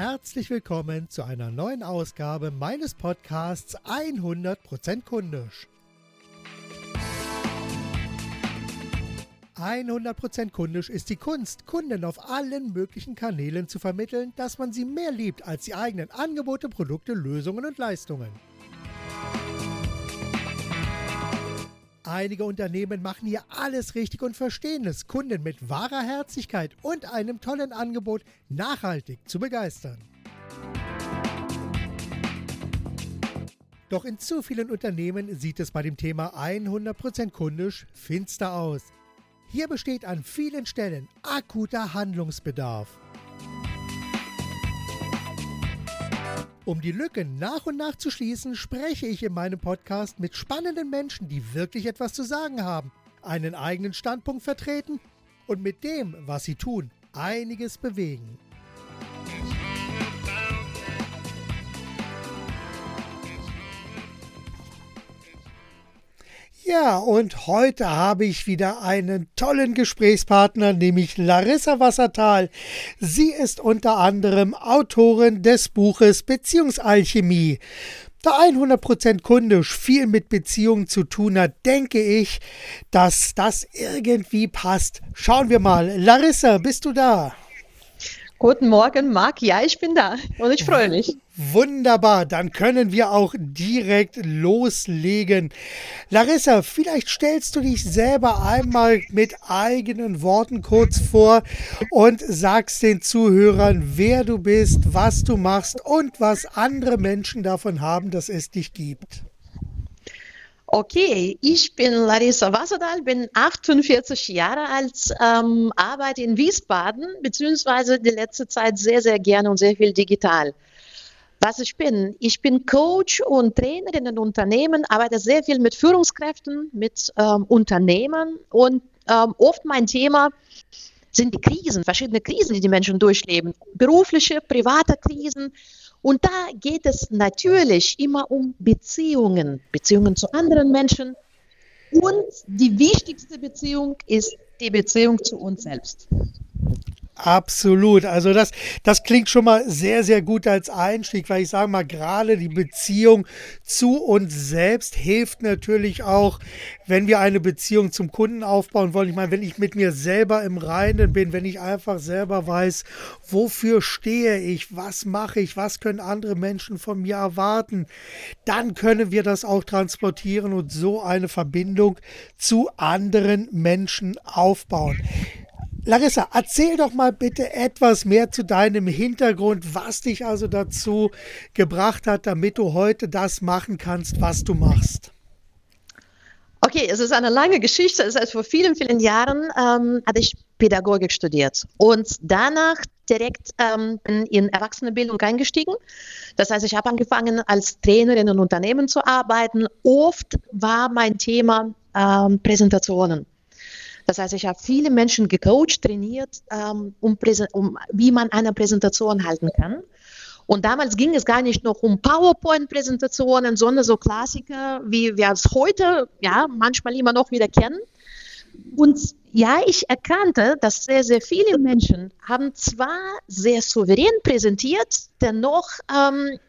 herzlich willkommen zu einer neuen Ausgabe meines Podcasts 100% kundisch. 100% kundisch ist die Kunst, Kunden auf allen möglichen Kanälen zu vermitteln, dass man sie mehr liebt als die eigenen Angebote, Produkte, Lösungen und Leistungen. Einige Unternehmen machen hier alles richtig und verstehen es, Kunden mit wahrer Herzlichkeit und einem tollen Angebot nachhaltig zu begeistern. Doch in zu vielen Unternehmen sieht es bei dem Thema 100% kundisch finster aus. Hier besteht an vielen Stellen akuter Handlungsbedarf. Um die Lücken nach und nach zu schließen, spreche ich in meinem Podcast mit spannenden Menschen, die wirklich etwas zu sagen haben, einen eigenen Standpunkt vertreten und mit dem, was sie tun, einiges bewegen. Ja, und heute habe ich wieder einen tollen Gesprächspartner, nämlich Larissa Wassertal. Sie ist unter anderem Autorin des Buches Beziehungsalchemie. Da 100% kundisch viel mit Beziehungen zu tun hat, denke ich, dass das irgendwie passt. Schauen wir mal. Larissa, bist du da? Guten Morgen, Marc. Ja, ich bin da und ich freue mich. Wunderbar, dann können wir auch direkt loslegen. Larissa, vielleicht stellst du dich selber einmal mit eigenen Worten kurz vor und sagst den Zuhörern, wer du bist, was du machst und was andere Menschen davon haben, dass es dich gibt. Okay, ich bin Larissa Wasserdahl, bin 48 Jahre alt, ähm, arbeite in Wiesbaden, beziehungsweise die letzte Zeit sehr, sehr gerne und sehr viel digital. Was ich bin, ich bin Coach und Trainer in Unternehmen, arbeite sehr viel mit Führungskräften, mit ähm, Unternehmen und ähm, oft mein Thema sind die Krisen, verschiedene Krisen, die die Menschen durchleben, berufliche, private Krisen, und da geht es natürlich immer um Beziehungen, Beziehungen zu anderen Menschen. Und die wichtigste Beziehung ist die Beziehung zu uns selbst. Absolut. Also das, das klingt schon mal sehr, sehr gut als Einstieg, weil ich sage mal, gerade die Beziehung zu uns selbst hilft natürlich auch, wenn wir eine Beziehung zum Kunden aufbauen wollen. Ich meine, wenn ich mit mir selber im Reinen bin, wenn ich einfach selber weiß, wofür stehe ich, was mache ich, was können andere Menschen von mir erwarten, dann können wir das auch transportieren und so eine Verbindung zu anderen Menschen aufbauen. Larissa, erzähl doch mal bitte etwas mehr zu deinem Hintergrund, was dich also dazu gebracht hat, damit du heute das machen kannst, was du machst. Okay, es ist eine lange Geschichte. Das heißt, vor vielen, vielen Jahren ähm, hatte ich Pädagogik studiert und danach direkt ähm, in Erwachsenenbildung eingestiegen. Das heißt, ich habe angefangen, als Trainerin in Unternehmen zu arbeiten. Oft war mein Thema ähm, Präsentationen. Das heißt, ich habe viele Menschen gecoacht, trainiert, ähm, um, um, wie man eine Präsentation halten kann. Und damals ging es gar nicht noch um PowerPoint-Präsentationen, sondern so Klassiker, wie wir es heute ja manchmal immer noch wieder kennen. Und ja, ich erkannte, dass sehr, sehr viele Menschen haben zwar sehr souverän präsentiert, dennoch ähm,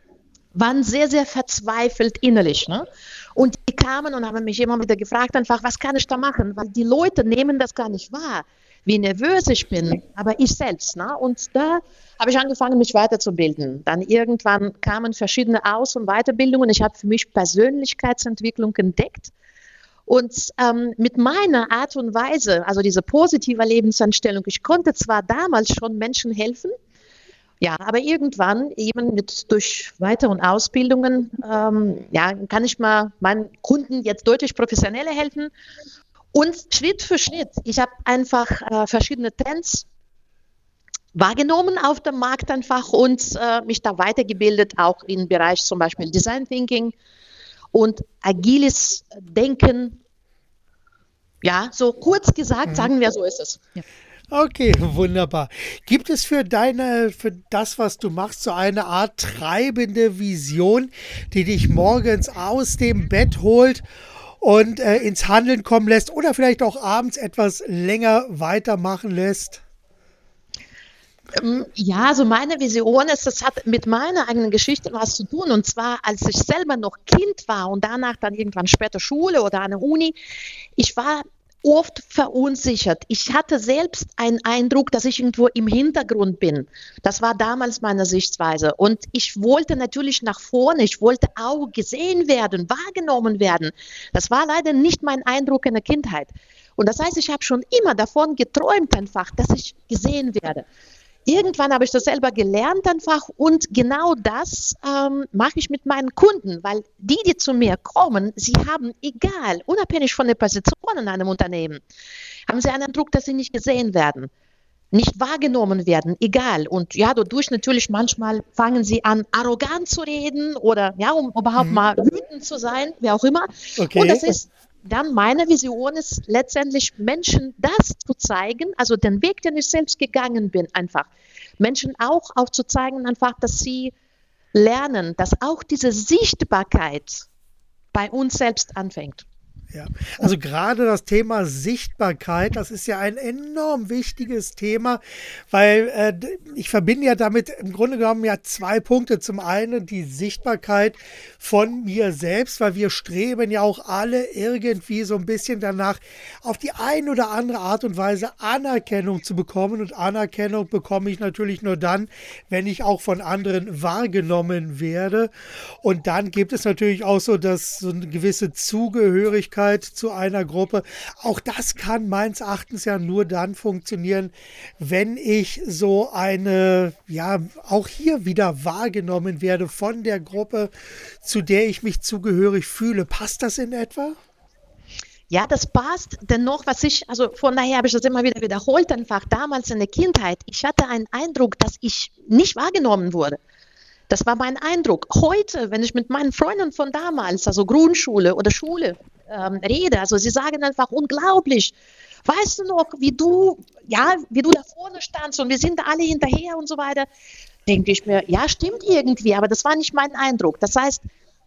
waren sehr, sehr verzweifelt innerlich. Ne? Und die kamen und haben mich immer wieder gefragt, einfach, was kann ich da machen? Weil die Leute nehmen das gar nicht wahr, wie nervös ich bin, aber ich selbst. Ne? Und da habe ich angefangen, mich weiterzubilden. Dann irgendwann kamen verschiedene Aus- und Weiterbildungen. Ich habe für mich Persönlichkeitsentwicklung entdeckt. Und ähm, mit meiner Art und Weise, also diese positive Lebenseinstellung, ich konnte zwar damals schon Menschen helfen, ja, aber irgendwann eben mit durch Weiter- und Ausbildungen, ähm, ja, kann ich mal meinen Kunden jetzt deutlich professioneller helfen. Und Schritt für Schritt, ich habe einfach äh, verschiedene Trends wahrgenommen auf dem Markt einfach und äh, mich da weitergebildet, auch im Bereich zum Beispiel Design Thinking und agiles Denken. Ja, so kurz gesagt, mhm. sagen wir, so ist es. Ja. Okay, wunderbar. Gibt es für deine, für das, was du machst, so eine Art treibende Vision, die dich morgens aus dem Bett holt und äh, ins Handeln kommen lässt oder vielleicht auch abends etwas länger weitermachen lässt? Ähm, ja, also meine Vision ist, das hat mit meiner eigenen Geschichte was zu tun. Und zwar, als ich selber noch Kind war und danach dann irgendwann später Schule oder eine Uni, ich war oft verunsichert. Ich hatte selbst einen Eindruck, dass ich irgendwo im Hintergrund bin. Das war damals meine Sichtweise. Und ich wollte natürlich nach vorne, ich wollte auch gesehen werden, wahrgenommen werden. Das war leider nicht mein Eindruck in der Kindheit. Und das heißt, ich habe schon immer davon geträumt einfach, dass ich gesehen werde irgendwann habe ich das selber gelernt einfach und genau das ähm, mache ich mit meinen Kunden, weil die, die zu mir kommen, sie haben, egal, unabhängig von der Position in einem Unternehmen, haben sie einen Eindruck, dass sie nicht gesehen werden, nicht wahrgenommen werden, egal. Und ja, dadurch natürlich manchmal fangen sie an, arrogant zu reden oder ja, um überhaupt mhm. mal wütend zu sein, wie auch immer. Okay. Und das ist dann meine Vision ist letztendlich Menschen das zu zeigen, also den Weg, den ich selbst gegangen bin, einfach Menschen auch aufzuzeigen, einfach, dass sie lernen, dass auch diese Sichtbarkeit bei uns selbst anfängt. Ja, also gerade das Thema Sichtbarkeit, das ist ja ein enorm wichtiges Thema, weil äh, ich verbinde ja damit im Grunde genommen ja zwei Punkte. Zum einen die Sichtbarkeit von mir selbst, weil wir streben ja auch alle irgendwie so ein bisschen danach, auf die eine oder andere Art und Weise Anerkennung zu bekommen. Und Anerkennung bekomme ich natürlich nur dann, wenn ich auch von anderen wahrgenommen werde. Und dann gibt es natürlich auch so, dass so eine gewisse Zugehörigkeit Zugehörigkeit zu einer Gruppe. Auch das kann meines Erachtens ja nur dann funktionieren, wenn ich so eine, ja, auch hier wieder wahrgenommen werde von der Gruppe, zu der ich mich zugehörig fühle. Passt das in etwa? Ja, das passt. Dennoch, was ich, also von daher habe ich das immer wieder wiederholt, einfach damals in der Kindheit. Ich hatte einen Eindruck, dass ich nicht wahrgenommen wurde. Das war mein Eindruck. Heute, wenn ich mit meinen Freunden von damals, also Grundschule oder Schule, ähm, rede. Also sie sagen einfach unglaublich. Weißt du noch, wie du, ja, wie du da vorne standst und wir sind da alle hinterher und so weiter. Denke ich mir, ja, stimmt irgendwie, aber das war nicht mein Eindruck. Das heißt,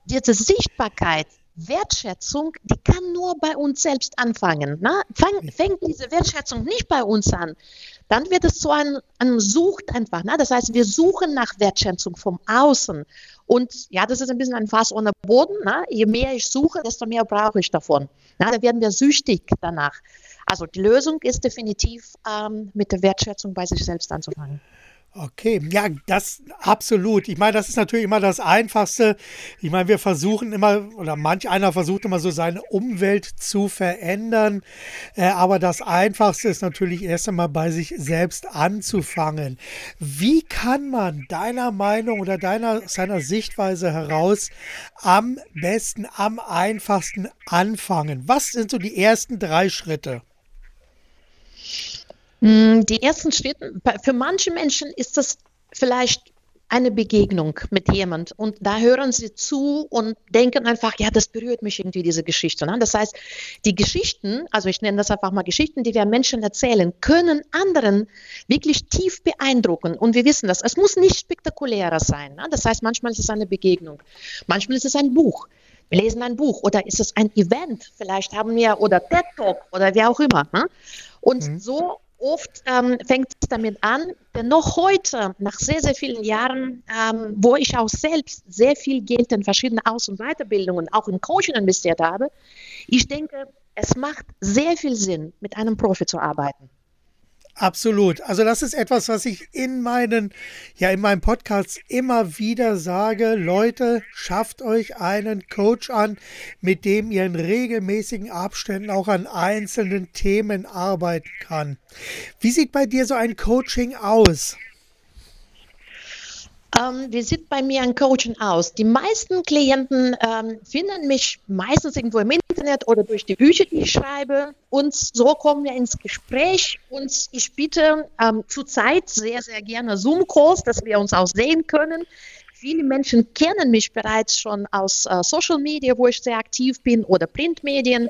diese Sichtbarkeit, Wertschätzung, die kann nur bei uns selbst anfangen. Ne? Fang, fängt diese Wertschätzung nicht bei uns an, dann wird es zu einem, einem Sucht einfach. Ne? Das heißt, wir suchen nach Wertschätzung vom Außen. Und ja, das ist ein bisschen ein Fass ohne Boden. Ne? Je mehr ich suche, desto mehr brauche ich davon. Ne? Da werden wir süchtig danach. Also die Lösung ist definitiv ähm, mit der Wertschätzung bei sich selbst anzufangen. Okay, ja, das absolut. Ich meine, das ist natürlich immer das Einfachste. Ich meine, wir versuchen immer, oder manch einer versucht immer so seine Umwelt zu verändern. Äh, aber das Einfachste ist natürlich erst einmal bei sich selbst anzufangen. Wie kann man deiner Meinung oder deiner seiner Sichtweise heraus am besten, am einfachsten anfangen? Was sind so die ersten drei Schritte? Mm, die ersten Schritte, für manche Menschen ist das vielleicht eine Begegnung mit jemand und da hören sie zu und denken einfach, ja, das berührt mich irgendwie, diese Geschichte. Ne? Das heißt, die Geschichten, also ich nenne das einfach mal Geschichten, die wir Menschen erzählen, können anderen wirklich tief beeindrucken. Und wir wissen das, es muss nicht spektakulärer sein. Ne? Das heißt, manchmal ist es eine Begegnung, manchmal ist es ein Buch. Wir lesen ein Buch oder ist es ein Event, vielleicht haben wir, oder TED Talk oder wie auch immer. Ne? Und mhm. so oft ähm, fängt es damit an, denn noch heute, nach sehr, sehr vielen Jahren, ähm, wo ich auch selbst sehr viel Geld in verschiedene Aus- und Weiterbildungen, auch in Coaching investiert habe, ich denke, es macht sehr viel Sinn, mit einem Profi zu arbeiten. Absolut. Also das ist etwas, was ich in meinen, ja, in meinem Podcast immer wieder sage. Leute, schafft euch einen Coach an, mit dem ihr in regelmäßigen Abständen auch an einzelnen Themen arbeiten kann. Wie sieht bei dir so ein Coaching aus? Ähm, wie sieht bei mir ein Coaching aus? Die meisten Klienten ähm, finden mich meistens irgendwo im Internet oder durch die Bücher, die ich schreibe. Und so kommen wir ins Gespräch. Und ich biete ähm, zurzeit sehr, sehr gerne Zoom-Calls, dass wir uns auch sehen können. Viele Menschen kennen mich bereits schon aus äh, Social Media, wo ich sehr aktiv bin, oder Printmedien.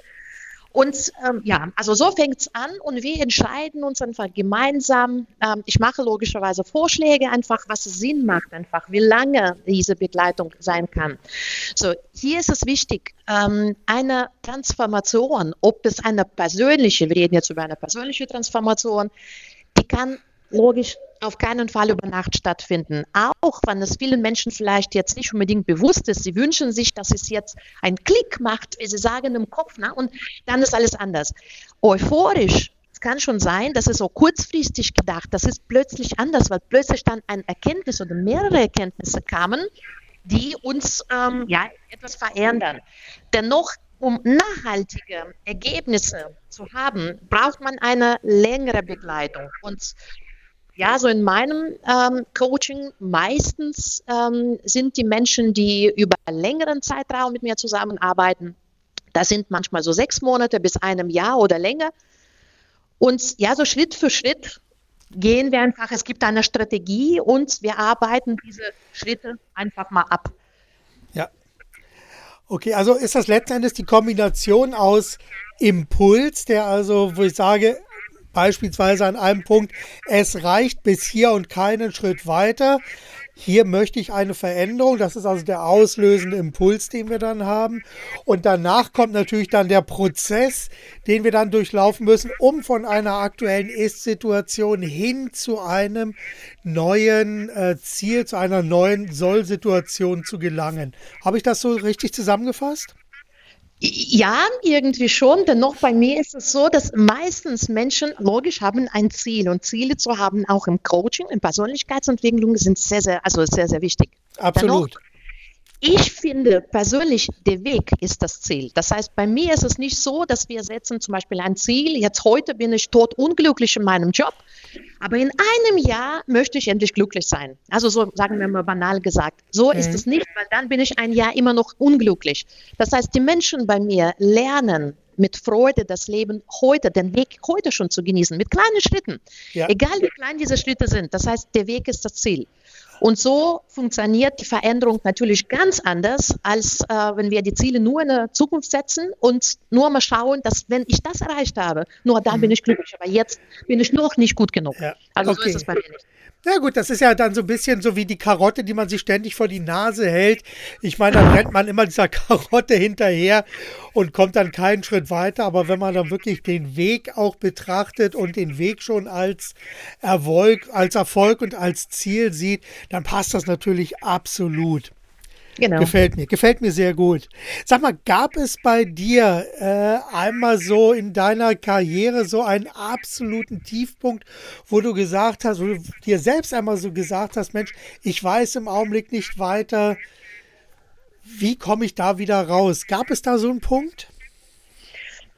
Und ähm, ja, also so fängt es an und wir entscheiden uns einfach gemeinsam. Ähm, ich mache logischerweise Vorschläge einfach, was Sinn macht einfach, wie lange diese Begleitung sein kann. So, hier ist es wichtig, ähm, eine Transformation, ob es eine persönliche, wir reden jetzt über eine persönliche Transformation, die kann logisch auf keinen Fall über Nacht stattfinden. Auch wenn es vielen Menschen vielleicht jetzt nicht unbedingt bewusst ist. Sie wünschen sich, dass es jetzt einen Klick macht, wie sie sagen im Kopf, na, und dann ist alles anders. Euphorisch. Es kann schon sein, dass es so kurzfristig gedacht, das ist plötzlich anders, weil plötzlich dann eine Erkenntnis oder mehrere Erkenntnisse kamen, die uns ähm, ja, etwas verändern. Dennoch um nachhaltige Ergebnisse zu haben, braucht man eine längere Begleitung. Und ja, so in meinem ähm, Coaching meistens ähm, sind die Menschen, die über längeren Zeitraum mit mir zusammenarbeiten. Das sind manchmal so sechs Monate bis einem Jahr oder länger. Und ja, so Schritt für Schritt gehen wir einfach, es gibt eine Strategie und wir arbeiten diese Schritte einfach mal ab. Ja. Okay, also ist das letzten Endes die Kombination aus Impuls, der also, wo ich sage, beispielsweise an einem Punkt, es reicht bis hier und keinen Schritt weiter. Hier möchte ich eine Veränderung. Das ist also der auslösende Impuls, den wir dann haben. Und danach kommt natürlich dann der Prozess, den wir dann durchlaufen müssen, um von einer aktuellen Ist-Situation hin zu einem neuen äh, Ziel, zu einer neuen Soll-Situation zu gelangen. Habe ich das so richtig zusammengefasst? Ja, irgendwie schon. Dennoch bei mir ist es so, dass meistens Menschen logisch haben ein Ziel und Ziele zu haben, auch im Coaching, in Persönlichkeitsentwicklung, sind sehr, sehr, also sehr, sehr wichtig. Absolut. Dennoch, ich finde persönlich, der Weg ist das Ziel. Das heißt, bei mir ist es nicht so, dass wir setzen zum Beispiel ein Ziel, jetzt heute bin ich tot unglücklich in meinem Job, aber in einem Jahr möchte ich endlich glücklich sein. Also so sagen wir mal banal gesagt. So mhm. ist es nicht, weil dann bin ich ein Jahr immer noch unglücklich. Das heißt, die Menschen bei mir lernen mit Freude das Leben heute, den Weg heute schon zu genießen, mit kleinen Schritten. Ja. Egal wie klein diese Schritte sind. Das heißt, der Weg ist das Ziel. Und so funktioniert die Veränderung natürlich ganz anders, als äh, wenn wir die Ziele nur in der Zukunft setzen und nur mal schauen, dass wenn ich das erreicht habe, nur dann mhm. bin ich glücklich. Aber jetzt bin ich noch nicht gut genug. Ja. Also okay. so ist es bei mir nicht. Ja gut, das ist ja dann so ein bisschen so wie die Karotte, die man sich ständig vor die Nase hält. Ich meine, dann rennt man immer dieser Karotte hinterher und kommt dann keinen Schritt weiter. Aber wenn man dann wirklich den Weg auch betrachtet und den Weg schon als Erfolg, als Erfolg und als Ziel sieht, dann passt das natürlich absolut. Genau. Gefällt mir, gefällt mir sehr gut. Sag mal, gab es bei dir äh, einmal so in deiner Karriere so einen absoluten Tiefpunkt, wo du gesagt hast, wo du dir selbst einmal so gesagt hast, Mensch, ich weiß im Augenblick nicht weiter, wie komme ich da wieder raus? Gab es da so einen Punkt?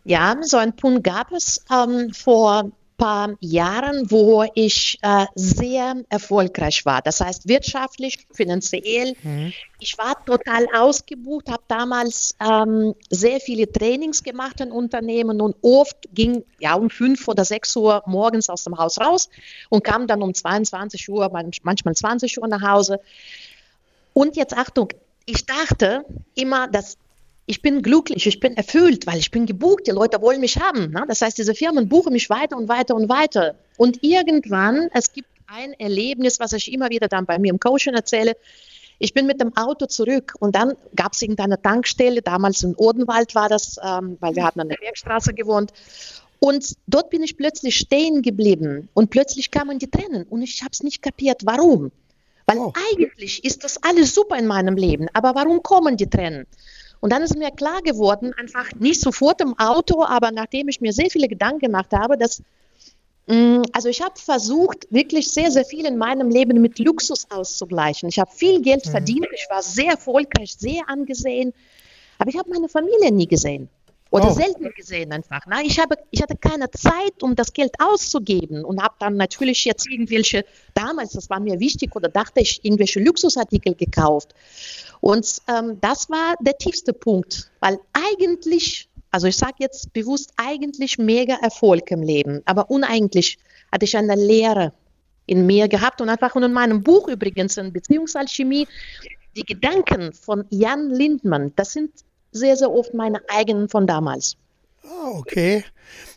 Ja, so einen Punkt gab es ähm, vor paar Jahren, wo ich äh, sehr erfolgreich war. Das heißt wirtschaftlich, finanziell. Mhm. Ich war total ausgebucht, habe damals ähm, sehr viele Trainings gemacht in Unternehmen und oft ging ja um fünf oder sechs Uhr morgens aus dem Haus raus und kam dann um 22 Uhr, manchmal 20 Uhr nach Hause. Und jetzt Achtung, ich dachte immer, dass ich bin glücklich, ich bin erfüllt, weil ich bin gebucht, die Leute wollen mich haben. Ne? Das heißt, diese Firmen buchen mich weiter und weiter und weiter. Und irgendwann, es gibt ein Erlebnis, was ich immer wieder dann bei mir im Coaching erzähle. Ich bin mit dem Auto zurück und dann gab es irgendeine Tankstelle, damals in Odenwald war das, ähm, weil wir hatten an der Bergstraße gewohnt. Und dort bin ich plötzlich stehen geblieben und plötzlich kamen die Tränen und ich habe es nicht kapiert, warum. Weil oh. eigentlich ist das alles super in meinem Leben, aber warum kommen die Tränen? Und dann ist mir klar geworden, einfach nicht sofort im Auto, aber nachdem ich mir sehr viele Gedanken gemacht habe, dass mm, also ich habe versucht, wirklich sehr, sehr viel in meinem Leben mit Luxus auszugleichen. Ich habe viel Geld mhm. verdient, ich war sehr erfolgreich, sehr angesehen, aber ich habe meine Familie nie gesehen oder oh. selten gesehen einfach. Na, ich, habe, ich hatte keine Zeit, um das Geld auszugeben und habe dann natürlich jetzt irgendwelche, damals, das war mir wichtig oder dachte ich, irgendwelche Luxusartikel gekauft. Und ähm, das war der tiefste Punkt, weil eigentlich, also ich sage jetzt bewusst, eigentlich mega Erfolg im Leben, aber uneigentlich hatte ich eine Lehre in mir gehabt und einfach in meinem Buch übrigens in Beziehungsalchemie, die Gedanken von Jan Lindmann, das sind sehr, sehr oft meine eigenen von damals. Ah, okay.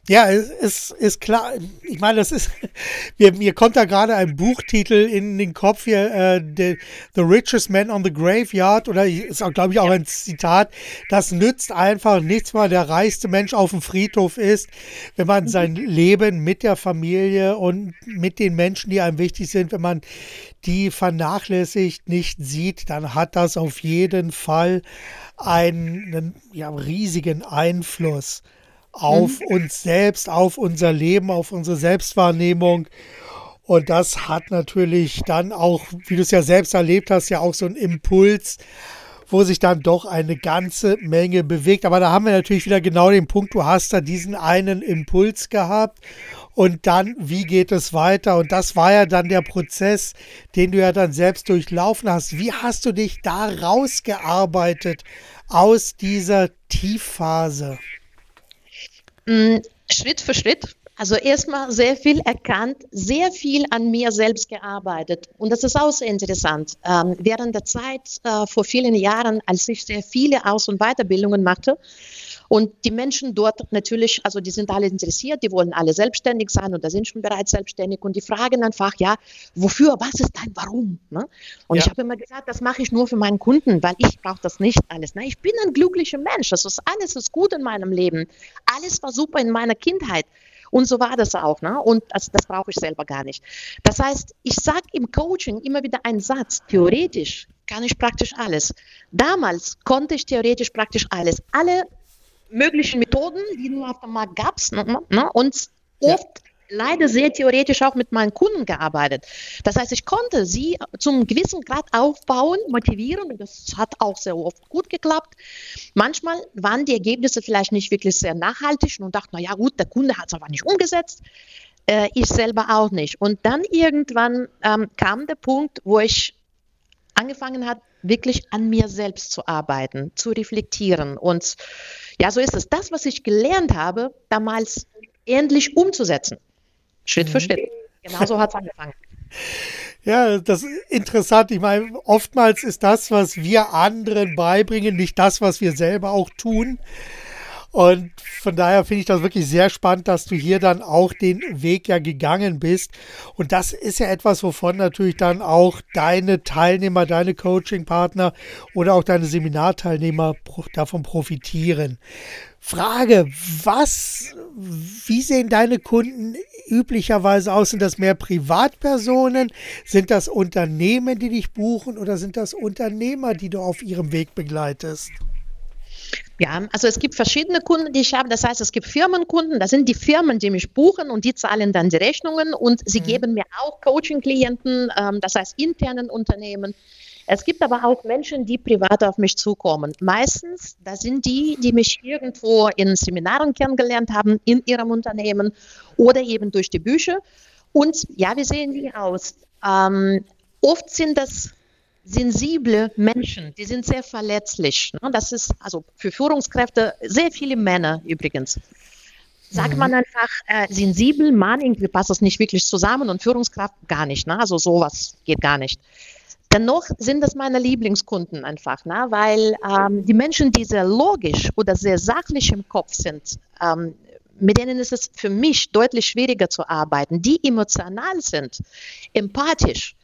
Ja, es ist, ist klar. Ich meine, das ist, mir, mir kommt da gerade ein Buchtitel in den Kopf hier, äh, the, the Richest Man on the Graveyard, oder ist auch, glaube ich, auch ein Zitat. Das nützt einfach nichts, weil der reichste Mensch auf dem Friedhof ist, wenn man mhm. sein Leben mit der Familie und mit den Menschen, die einem wichtig sind, wenn man die vernachlässigt, nicht sieht, dann hat das auf jeden Fall einen, ja, riesigen Einfluss auf mhm. uns selbst, auf unser Leben, auf unsere Selbstwahrnehmung. Und das hat natürlich dann auch, wie du es ja selbst erlebt hast, ja auch so einen Impuls, wo sich dann doch eine ganze Menge bewegt. Aber da haben wir natürlich wieder genau den Punkt, du hast da diesen einen Impuls gehabt und dann, wie geht es weiter? Und das war ja dann der Prozess, den du ja dann selbst durchlaufen hast. Wie hast du dich da rausgearbeitet aus dieser Tiefphase? Mm, Schritt für Schritt. Also erstmal sehr viel erkannt, sehr viel an mir selbst gearbeitet. Und das ist auch sehr interessant. Ähm, während der Zeit äh, vor vielen Jahren, als ich sehr viele Aus- und Weiterbildungen machte, und die Menschen dort natürlich, also die sind alle interessiert, die wollen alle selbstständig sein und da sind schon bereits selbstständig und die fragen einfach, ja, wofür, was ist dein Warum? Ne? Und ja. ich habe immer gesagt, das mache ich nur für meinen Kunden, weil ich brauche das nicht alles. Ne? Ich bin ein glücklicher Mensch, das ist alles ist gut in meinem Leben, alles war super in meiner Kindheit. Und so war das auch. Ne? Und das, das brauche ich selber gar nicht. Das heißt, ich sage im Coaching immer wieder einen Satz, theoretisch kann ich praktisch alles. Damals konnte ich theoretisch praktisch alles. Alle möglichen Methoden, die nur auf dem Markt gab es. Ne, ne? Und oft leider sehr theoretisch auch mit meinen Kunden gearbeitet. Das heißt, ich konnte sie zum gewissen Grad aufbauen, motivieren und das hat auch sehr oft gut geklappt. Manchmal waren die Ergebnisse vielleicht nicht wirklich sehr nachhaltig und dachte, na ja gut, der Kunde hat es aber nicht umgesetzt. Äh, ich selber auch nicht. Und dann irgendwann ähm, kam der Punkt, wo ich angefangen hat, wirklich an mir selbst zu arbeiten, zu reflektieren. Und ja, so ist es. Das, was ich gelernt habe, damals endlich umzusetzen. Schritt mhm. für Schritt. Genauso hat es angefangen. Ja, das ist interessant. Ich meine, oftmals ist das, was wir anderen beibringen, nicht das, was wir selber auch tun. Und von daher finde ich das wirklich sehr spannend, dass du hier dann auch den Weg ja gegangen bist. Und das ist ja etwas, wovon natürlich dann auch deine Teilnehmer, deine Coaching-Partner oder auch deine Seminarteilnehmer davon profitieren. Frage, was, wie sehen deine Kunden üblicherweise aus? Sind das mehr Privatpersonen? Sind das Unternehmen, die dich buchen oder sind das Unternehmer, die du auf ihrem Weg begleitest? Ja, also es gibt verschiedene Kunden, die ich habe. Das heißt, es gibt Firmenkunden, das sind die Firmen, die mich buchen und die zahlen dann die Rechnungen und sie mhm. geben mir auch Coaching-Klienten, ähm, das heißt internen Unternehmen. Es gibt aber auch Menschen, die privat auf mich zukommen. Meistens, das sind die, die mich irgendwo in Seminaren kennengelernt haben, in ihrem Unternehmen oder eben durch die Bücher. Und ja, wie sehen die aus? Ähm, oft sind das sensible Menschen, die sind sehr verletzlich. Ne? Das ist also für Führungskräfte sehr viele Männer übrigens. Sagt mhm. man einfach äh, sensibel, Mann, irgendwie passt das nicht wirklich zusammen und Führungskraft gar nicht. Ne? Also sowas geht gar nicht. Dennoch sind das meine Lieblingskunden einfach, ne? weil ähm, die Menschen, die sehr logisch oder sehr sachlich im Kopf sind, ähm, mit denen ist es für mich deutlich schwieriger zu arbeiten. Die emotional sind, empathisch,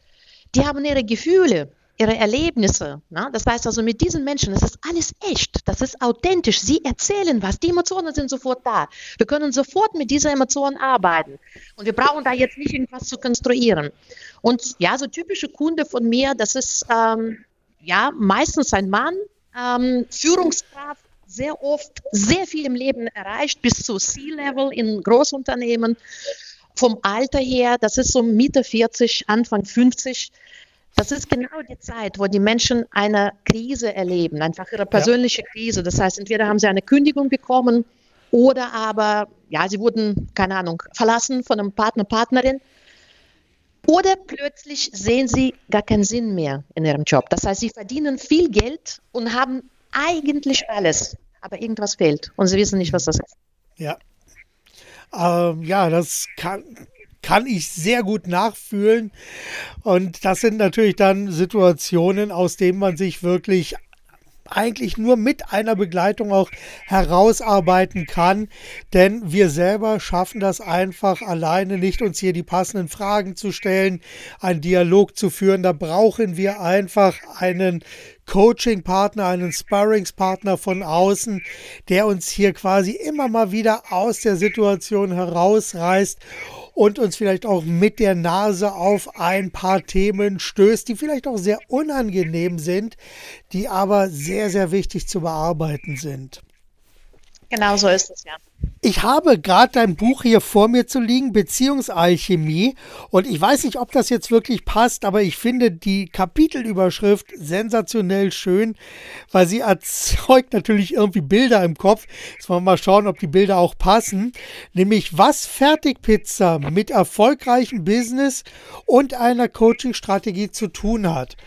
die haben ihre Gefühle, ihre Erlebnisse. Ne? Das heißt also, mit diesen Menschen, das ist alles echt, das ist authentisch. Sie erzählen was, die Emotionen sind sofort da. Wir können sofort mit dieser Emotion arbeiten. Und wir brauchen da jetzt nicht irgendwas zu konstruieren. Und ja, so typische Kunde von mir, das ist ähm, ja meistens ein Mann, ähm, Führungskraft, sehr oft sehr viel im Leben erreicht, bis zu C-Level in Großunternehmen. Vom Alter her, das ist so Mitte 40, Anfang 50 das ist genau die Zeit, wo die Menschen eine Krise erleben, einfach ihre persönliche ja. Krise. Das heißt, entweder haben sie eine Kündigung bekommen oder aber, ja, sie wurden, keine Ahnung, verlassen von einem Partner, Partnerin. Oder plötzlich sehen sie gar keinen Sinn mehr in ihrem Job. Das heißt, sie verdienen viel Geld und haben eigentlich alles, aber irgendwas fehlt und sie wissen nicht, was das ist. Ja. Ähm, ja, das kann, kann ich sehr gut nachfühlen. Und das sind natürlich dann Situationen, aus denen man sich wirklich eigentlich nur mit einer Begleitung auch herausarbeiten kann, denn wir selber schaffen das einfach alleine nicht, uns hier die passenden Fragen zu stellen, einen Dialog zu führen. Da brauchen wir einfach einen Coaching-Partner, einen Sparringspartner von außen, der uns hier quasi immer mal wieder aus der Situation herausreißt und uns vielleicht auch mit der Nase auf ein paar Themen stößt, die vielleicht auch sehr unangenehm sind, die aber sehr, sehr wichtig zu bearbeiten sind. Genau so ist es, ja. Ich habe gerade dein Buch hier vor mir zu liegen, Beziehungsalchemie. Und ich weiß nicht, ob das jetzt wirklich passt, aber ich finde die Kapitelüberschrift sensationell schön, weil sie erzeugt natürlich irgendwie Bilder im Kopf. Jetzt wollen wir mal schauen, ob die Bilder auch passen. Nämlich, was Fertigpizza mit erfolgreichem Business und einer Coaching-Strategie zu tun hat.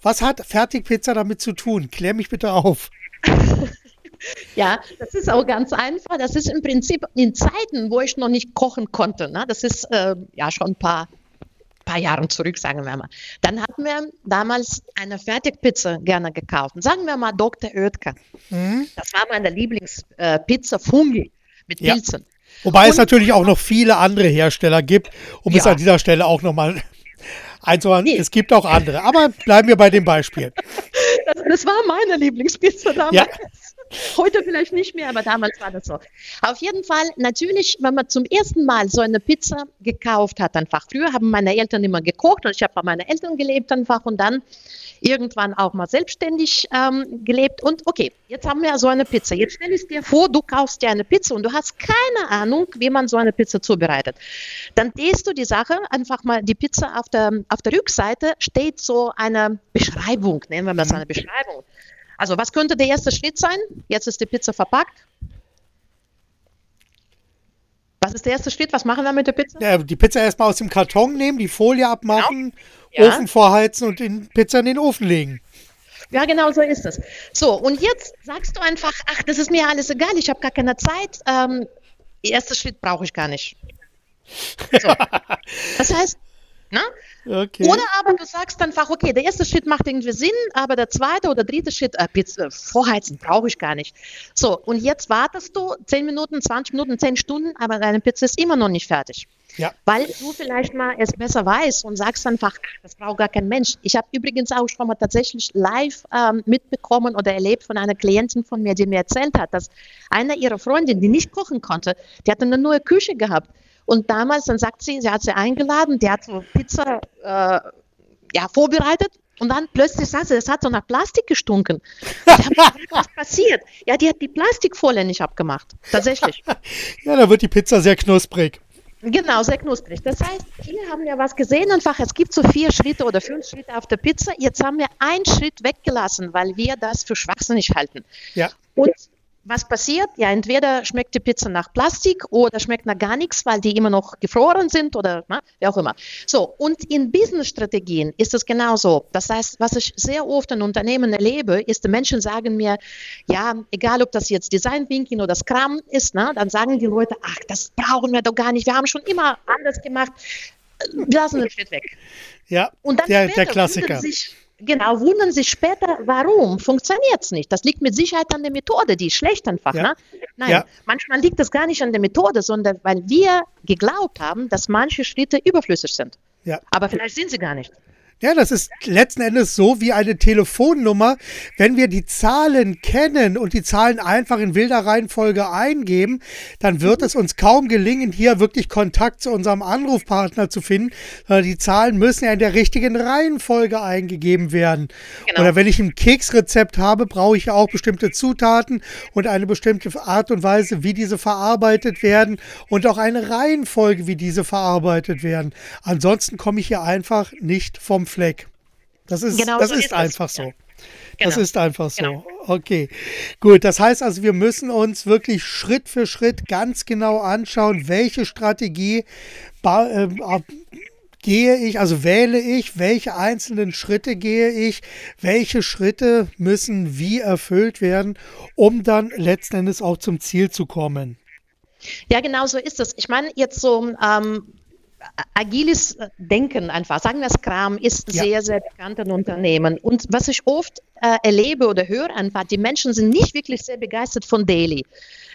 Was hat Fertigpizza damit zu tun? Klär mich bitte auf. Ja, das ist auch ganz einfach. Das ist im Prinzip in Zeiten, wo ich noch nicht kochen konnte. Ne? Das ist äh, ja schon ein paar, paar Jahre zurück, sagen wir mal. Dann hatten wir damals eine Fertigpizza gerne gekauft. sagen wir mal Dr. Oetker. Mhm. Das war meine Lieblingspizza äh, Fungi mit ja. Pilzen. Wobei Und, es natürlich auch noch viele andere Hersteller gibt, um ja. es an dieser Stelle auch nochmal einzuhören. Nee. Es gibt auch andere, aber bleiben wir bei dem Beispiel. Das, das war meine Lieblingspizza damals. Ja. Heute vielleicht nicht mehr, aber damals war das so. Auf jeden Fall, natürlich, wenn man zum ersten Mal so eine Pizza gekauft hat, einfach früher haben meine Eltern immer gekocht und ich habe bei meinen Eltern gelebt einfach und dann irgendwann auch mal selbstständig ähm, gelebt. Und okay, jetzt haben wir so eine Pizza. Jetzt stell ich dir vor, du kaufst dir eine Pizza und du hast keine Ahnung, wie man so eine Pizza zubereitet. Dann gehst du die Sache einfach mal, die Pizza auf der, auf der Rückseite steht so eine Beschreibung, nennen wir das eine Beschreibung. Also was könnte der erste Schritt sein? Jetzt ist die Pizza verpackt. Was ist der erste Schritt? Was machen wir mit der Pizza? Ja, die Pizza erstmal aus dem Karton nehmen, die Folie abmachen, genau. ja. Ofen vorheizen und die Pizza in den Ofen legen. Ja, genau so ist es. So, und jetzt sagst du einfach, ach, das ist mir alles egal, ich habe gar keine Zeit. Ähm, erster Schritt brauche ich gar nicht. So. Das heißt, na? Okay. Oder aber du sagst einfach, okay, der erste Schritt macht irgendwie Sinn, aber der zweite oder dritte Schritt, äh, Pizza, vorheizen brauche ich gar nicht. So, und jetzt wartest du 10 Minuten, 20 Minuten, 10 Stunden, aber deine Pizza ist immer noch nicht fertig. Ja. Weil du vielleicht mal es besser weißt und sagst einfach, das braucht gar kein Mensch. Ich habe übrigens auch schon mal tatsächlich live ähm, mitbekommen oder erlebt von einer Klientin von mir, die mir erzählt hat, dass einer ihrer Freundinnen, die nicht kochen konnte, die hatte eine neue Küche gehabt und damals, dann sagt sie, sie hat sie eingeladen, der hat so Pizza äh, ja, vorbereitet. Und dann plötzlich sagt sie, das hat so nach Plastik gestunken. was passiert? Ja, die hat die Plastikfolie nicht abgemacht. Tatsächlich. ja, da wird die Pizza sehr knusprig. Genau, sehr knusprig. Das heißt, hier haben wir was gesehen, einfach, es gibt so vier Schritte oder fünf Schritte auf der Pizza. Jetzt haben wir einen Schritt weggelassen, weil wir das für schwachsinnig halten. Ja. Und was passiert? Ja, entweder schmeckt die Pizza nach Plastik oder schmeckt nach gar nichts, weil die immer noch gefroren sind oder na, wie auch immer. So, und in Business-Strategien ist es genauso. Das heißt, was ich sehr oft in Unternehmen erlebe, ist, die Menschen sagen mir, ja, egal ob das jetzt Design Thinking oder Scrum ist, na, dann sagen die Leute, ach, das brauchen wir doch gar nicht, wir haben schon immer anders gemacht, wir lassen den Schritt weg. Ja, und dann der, der Klassiker. Sich, Genau, wundern sich später, warum funktioniert es nicht. Das liegt mit Sicherheit an der Methode, die ist schlecht einfach. Ja. Ne? Nein, ja. manchmal liegt das gar nicht an der Methode, sondern weil wir geglaubt haben, dass manche Schritte überflüssig sind. Ja. Aber vielleicht sind sie gar nicht. Ja, das ist letzten Endes so wie eine Telefonnummer. Wenn wir die Zahlen kennen und die Zahlen einfach in wilder Reihenfolge eingeben, dann wird es uns kaum gelingen, hier wirklich Kontakt zu unserem Anrufpartner zu finden, sondern die Zahlen müssen ja in der richtigen Reihenfolge eingegeben werden. Genau. Oder wenn ich ein Keksrezept habe, brauche ich ja auch bestimmte Zutaten und eine bestimmte Art und Weise, wie diese verarbeitet werden und auch eine Reihenfolge, wie diese verarbeitet werden. Ansonsten komme ich hier einfach nicht vom Fleck. Das ist, genau das so ist, ist einfach so. Genau. Das ist einfach so. Genau. Okay, gut. Das heißt also, wir müssen uns wirklich Schritt für Schritt ganz genau anschauen, welche Strategie äh, gehe ich, also wähle ich, welche einzelnen Schritte gehe ich, welche Schritte müssen wie erfüllt werden, um dann letzten Endes auch zum Ziel zu kommen. Ja, genau so ist es. Ich meine, jetzt so ähm, agiles Denken einfach, sagen wir Scrum, ist ja. sehr, sehr bekannt in Unternehmen. Und was ich oft äh, erlebe oder höre einfach, die Menschen sind nicht wirklich sehr begeistert von Daily.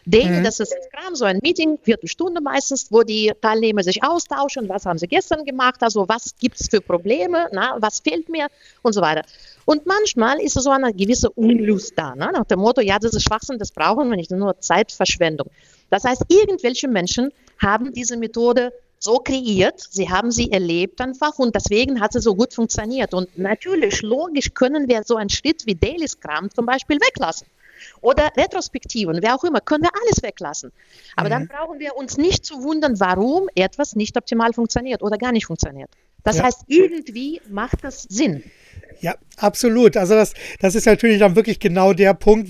Daily, mhm. das ist Scrum, so ein Meeting, Viertelstunde meistens, wo die Teilnehmer sich austauschen, was haben sie gestern gemacht, also was gibt es für Probleme, na, was fehlt mir und so weiter. Und manchmal ist so eine gewisse Unlust da, ne? nach dem Motto, ja, das ist Schwachsinn, das brauchen wir nicht, nur Zeitverschwendung. Das heißt, irgendwelche Menschen haben diese Methode so kreiert, sie haben sie erlebt einfach und deswegen hat sie so gut funktioniert. Und natürlich, logisch können wir so einen Schritt wie Daily Scrum zum Beispiel weglassen. Oder Retrospektiven, wer auch immer, können wir alles weglassen. Aber mhm. dann brauchen wir uns nicht zu wundern, warum etwas nicht optimal funktioniert oder gar nicht funktioniert. Das ja. heißt, irgendwie macht das Sinn. Ja, absolut. Also das, das ist natürlich dann wirklich genau der Punkt.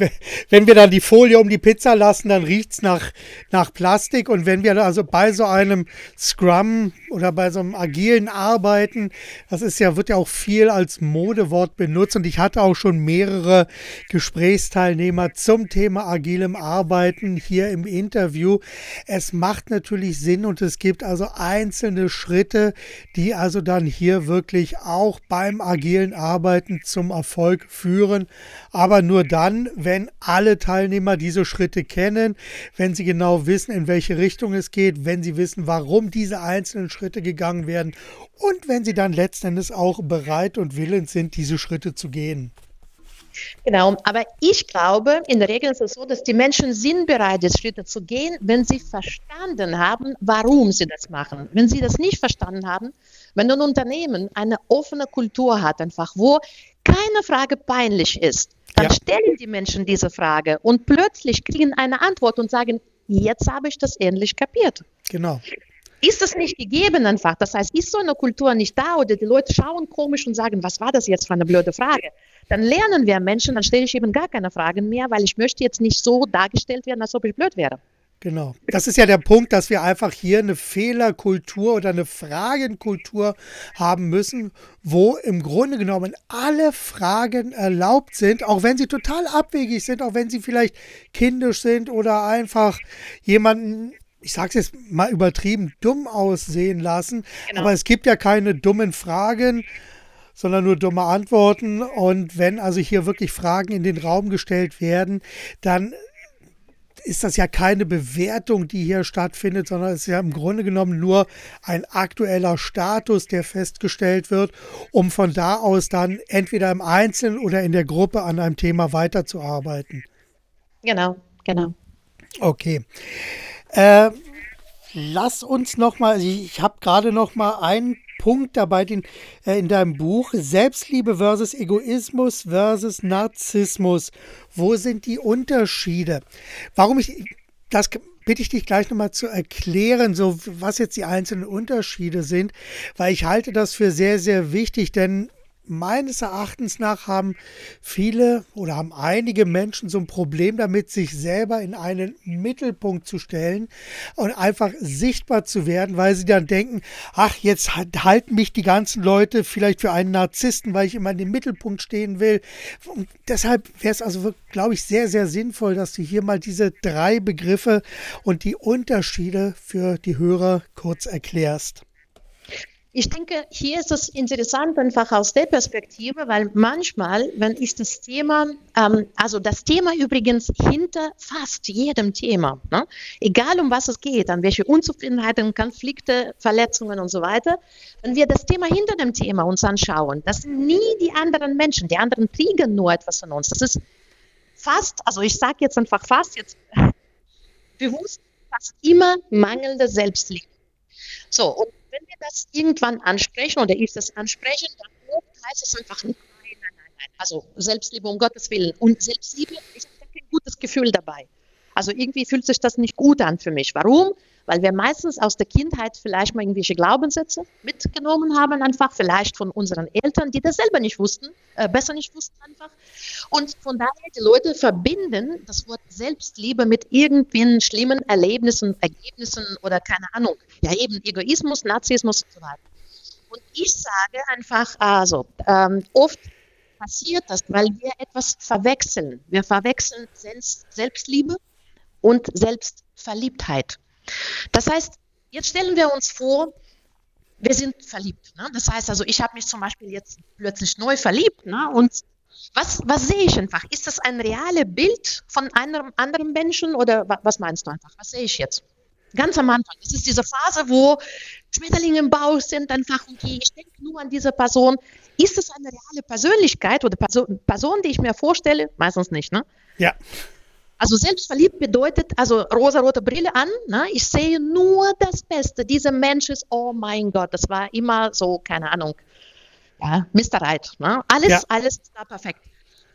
Wenn wir dann die Folie um die Pizza lassen, dann riecht es nach, nach Plastik. Und wenn wir also bei so einem Scrum oder bei so einem agilen Arbeiten, das ist ja, wird ja auch viel als Modewort benutzt. Und ich hatte auch schon mehrere Gesprächsteilnehmer zum Thema agilem Arbeiten hier im Interview. Es macht natürlich Sinn und es gibt also einzelne Schritte, die also dann hier wirklich auch beim agilen Arbeiten Arbeiten zum Erfolg führen, aber nur dann, wenn alle Teilnehmer diese Schritte kennen, wenn sie genau wissen, in welche Richtung es geht, wenn sie wissen, warum diese einzelnen Schritte gegangen werden und wenn sie dann letzten Endes auch bereit und willens sind, diese Schritte zu gehen. Genau, aber ich glaube, in der Regel ist es so, dass die Menschen sind bereit, Schritte zu gehen, wenn sie verstanden haben, warum sie das machen. Wenn sie das nicht verstanden haben, wenn ein Unternehmen eine offene Kultur hat, einfach wo keine Frage peinlich ist, dann ja. stellen die Menschen diese Frage und plötzlich kriegen eine Antwort und sagen, jetzt habe ich das endlich kapiert. Genau. Ist das nicht gegeben einfach? Das heißt, ist so eine Kultur nicht da oder die Leute schauen komisch und sagen, was war das jetzt für eine blöde Frage? Dann lernen wir Menschen, dann stelle ich eben gar keine Fragen mehr, weil ich möchte jetzt nicht so dargestellt werden, als ob ich blöd wäre. Genau. Das ist ja der Punkt, dass wir einfach hier eine Fehlerkultur oder eine Fragenkultur haben müssen, wo im Grunde genommen alle Fragen erlaubt sind, auch wenn sie total abwegig sind, auch wenn sie vielleicht kindisch sind oder einfach jemanden ich sage es jetzt mal übertrieben, dumm aussehen lassen. Genau. Aber es gibt ja keine dummen Fragen, sondern nur dumme Antworten. Und wenn also hier wirklich Fragen in den Raum gestellt werden, dann ist das ja keine Bewertung, die hier stattfindet, sondern es ist ja im Grunde genommen nur ein aktueller Status, der festgestellt wird, um von da aus dann entweder im Einzelnen oder in der Gruppe an einem Thema weiterzuarbeiten. Genau, genau. Okay. Äh, lass uns noch mal, ich habe gerade noch mal einen Punkt dabei den, äh, in deinem Buch, Selbstliebe versus Egoismus versus Narzissmus. Wo sind die Unterschiede? Warum ich, das bitte ich dich gleich nochmal zu erklären, so was jetzt die einzelnen Unterschiede sind, weil ich halte das für sehr, sehr wichtig, denn meines Erachtens nach haben viele oder haben einige Menschen so ein Problem damit, sich selber in einen Mittelpunkt zu stellen und einfach sichtbar zu werden, weil sie dann denken, ach, jetzt halten mich die ganzen Leute vielleicht für einen Narzissten, weil ich immer in dem Mittelpunkt stehen will. Und deshalb wäre es also, glaube ich, sehr, sehr sinnvoll, dass du hier mal diese drei Begriffe und die Unterschiede für die Hörer kurz erklärst. Ich denke, hier ist es interessant einfach aus der Perspektive, weil manchmal, wenn ich das Thema, ähm, also das Thema übrigens hinter fast jedem Thema, ne? egal um was es geht, an welche Unzufriedenheiten, Konflikte, Verletzungen und so weiter, wenn wir das Thema hinter dem Thema uns anschauen, das sind nie die anderen Menschen, die anderen kriegen nur etwas von uns. Das ist fast, also ich sage jetzt einfach fast jetzt bewusst, fast immer mangelnde Selbstliebe. So, und wenn wir das irgendwann ansprechen oder ich das anspreche, dann heißt es einfach, nein, nein, nein, nein. Also Selbstliebe um Gottes Willen. Und Selbstliebe ist kein gutes Gefühl dabei. Also irgendwie fühlt sich das nicht gut an für mich. Warum? weil wir meistens aus der Kindheit vielleicht mal irgendwelche Glaubenssätze mitgenommen haben, einfach vielleicht von unseren Eltern, die das selber nicht wussten, äh, besser nicht wussten einfach. Und von daher, die Leute verbinden das Wort Selbstliebe mit irgendwelchen schlimmen Erlebnissen, Ergebnissen oder keine Ahnung. Ja, eben Egoismus, Narzissmus und so weiter. Und ich sage einfach, also, ähm, oft passiert das, weil wir etwas verwechseln. Wir verwechseln Selbstliebe und Selbstverliebtheit. Das heißt, jetzt stellen wir uns vor, wir sind verliebt. Ne? Das heißt also, ich habe mich zum Beispiel jetzt plötzlich neu verliebt. Ne? Und was, was sehe ich einfach? Ist das ein reales Bild von einem anderen Menschen oder was meinst du einfach? Was sehe ich jetzt? Ganz am Anfang. Das ist diese Phase, wo Schmetterlinge im Bauch sind, einfach, okay, ich denke nur an diese Person. Ist das eine reale Persönlichkeit oder Person, Person, die ich mir vorstelle? Meistens nicht, ne? Ja. Also selbstverliebt bedeutet, also rosa-rote Brille an, ne? ich sehe nur das Beste. Dieser Mensch ist, oh mein Gott, das war immer so, keine Ahnung, ja, Mr. Right. Ne? Alles, ja. alles ist da perfekt.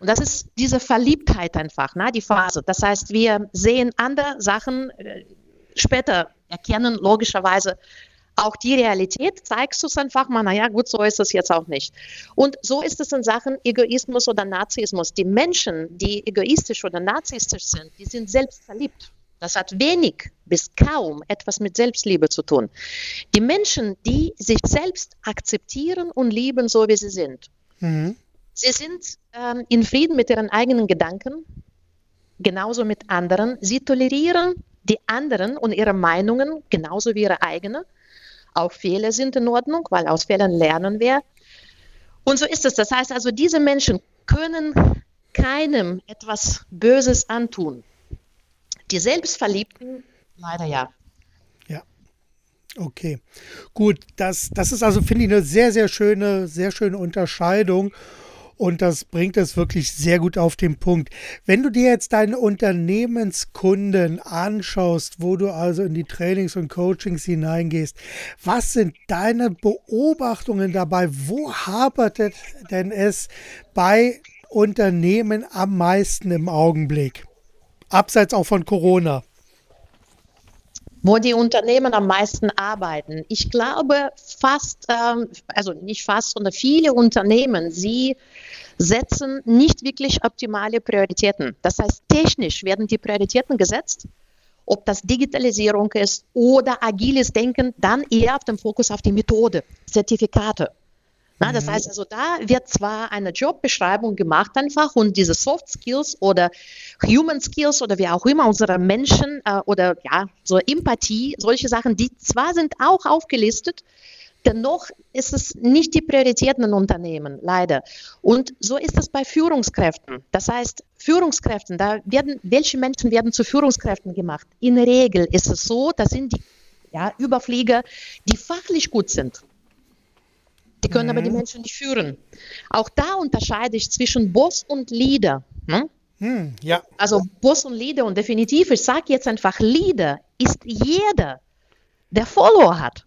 Und das ist diese Verliebtheit einfach, ne? die Phase. Das heißt, wir sehen andere Sachen äh, später, erkennen logischerweise auch die Realität, zeigst du es einfach mal, naja, gut, so ist es jetzt auch nicht. Und so ist es in Sachen Egoismus oder Narzissmus. Die Menschen, die egoistisch oder narzisstisch sind, die sind selbst verliebt. Das hat wenig bis kaum etwas mit Selbstliebe zu tun. Die Menschen, die sich selbst akzeptieren und lieben, so wie sie sind, mhm. sie sind ähm, in Frieden mit ihren eigenen Gedanken, genauso mit anderen. Sie tolerieren die anderen und ihre Meinungen genauso wie ihre eigene. Auch Fehler sind in Ordnung, weil aus Fehlern lernen wir. Und so ist es. Das heißt also, diese Menschen können keinem etwas Böses antun. Die Selbstverliebten leider ja. Ja. Okay. Gut, das, das ist also, finde ich, eine sehr, sehr schöne, sehr schöne Unterscheidung. Und das bringt es wirklich sehr gut auf den Punkt. Wenn du dir jetzt deine Unternehmenskunden anschaust, wo du also in die Trainings und Coachings hineingehst, was sind deine Beobachtungen dabei? Wo hapert denn es bei Unternehmen am meisten im Augenblick? Abseits auch von Corona wo die Unternehmen am meisten arbeiten. Ich glaube fast, ähm, also nicht fast, sondern viele Unternehmen, sie setzen nicht wirklich optimale Prioritäten. Das heißt, technisch werden die Prioritäten gesetzt, ob das Digitalisierung ist oder agiles Denken, dann eher auf dem Fokus auf die Methode, Zertifikate. Na, das mhm. heißt also, da wird zwar eine Jobbeschreibung gemacht einfach und diese Soft Skills oder Human Skills oder wie auch immer unsere Menschen äh, oder ja, so Empathie, solche Sachen, die zwar sind auch aufgelistet, dennoch ist es nicht die Priorität in Unternehmen, leider. Und so ist es bei Führungskräften. Das heißt, Führungskräften, da werden, welche Menschen werden zu Führungskräften gemacht? In der Regel ist es so, das sind die ja, Überflieger, die fachlich gut sind die können mhm. aber die mhm. Menschen nicht führen. Auch da unterscheide ich zwischen Boss und Leader. Ne? Mhm, ja. Also Boss und Leader und definitiv, ich sage jetzt einfach, Leader ist jeder, der Follower hat.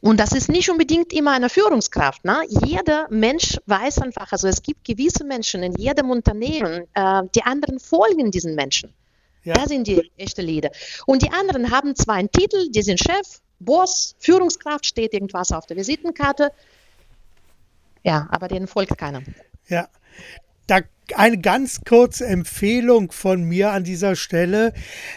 Und das ist nicht unbedingt immer eine Führungskraft. Ne? Jeder Mensch weiß einfach, also es gibt gewisse Menschen in jedem Unternehmen, äh, die anderen folgen diesen Menschen. Ja. Da sind die echte Leader. Und die anderen haben zwar einen Titel, die sind Chef, Boss, Führungskraft, steht irgendwas auf der Visitenkarte. Ja, aber denen folgt keiner. Ja, da eine ganz kurze Empfehlung von mir an dieser Stelle.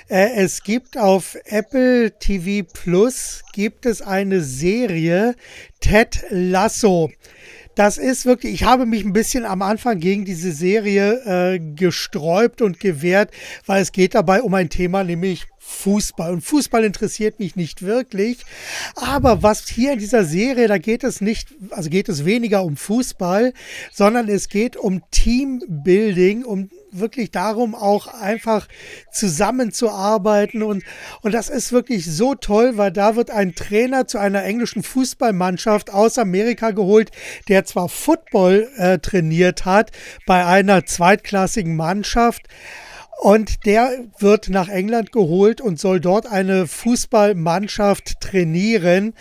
Äh, es gibt auf Apple TV Plus gibt es eine Serie Ted Lasso. Das ist wirklich, ich habe mich ein bisschen am Anfang gegen diese Serie äh, gesträubt und gewehrt, weil es geht dabei um ein Thema, nämlich Fußball. Und Fußball interessiert mich nicht wirklich. Aber was hier in dieser Serie, da geht es nicht, also geht es weniger um Fußball, sondern es geht um Teambuilding, um wirklich darum, auch einfach zusammenzuarbeiten. Und, und das ist wirklich so toll, weil da wird ein Trainer zu einer englischen Fußballmannschaft aus Amerika geholt, der zwar Football äh, trainiert hat bei einer zweitklassigen Mannschaft, und der wird nach England geholt und soll dort eine Fußballmannschaft trainieren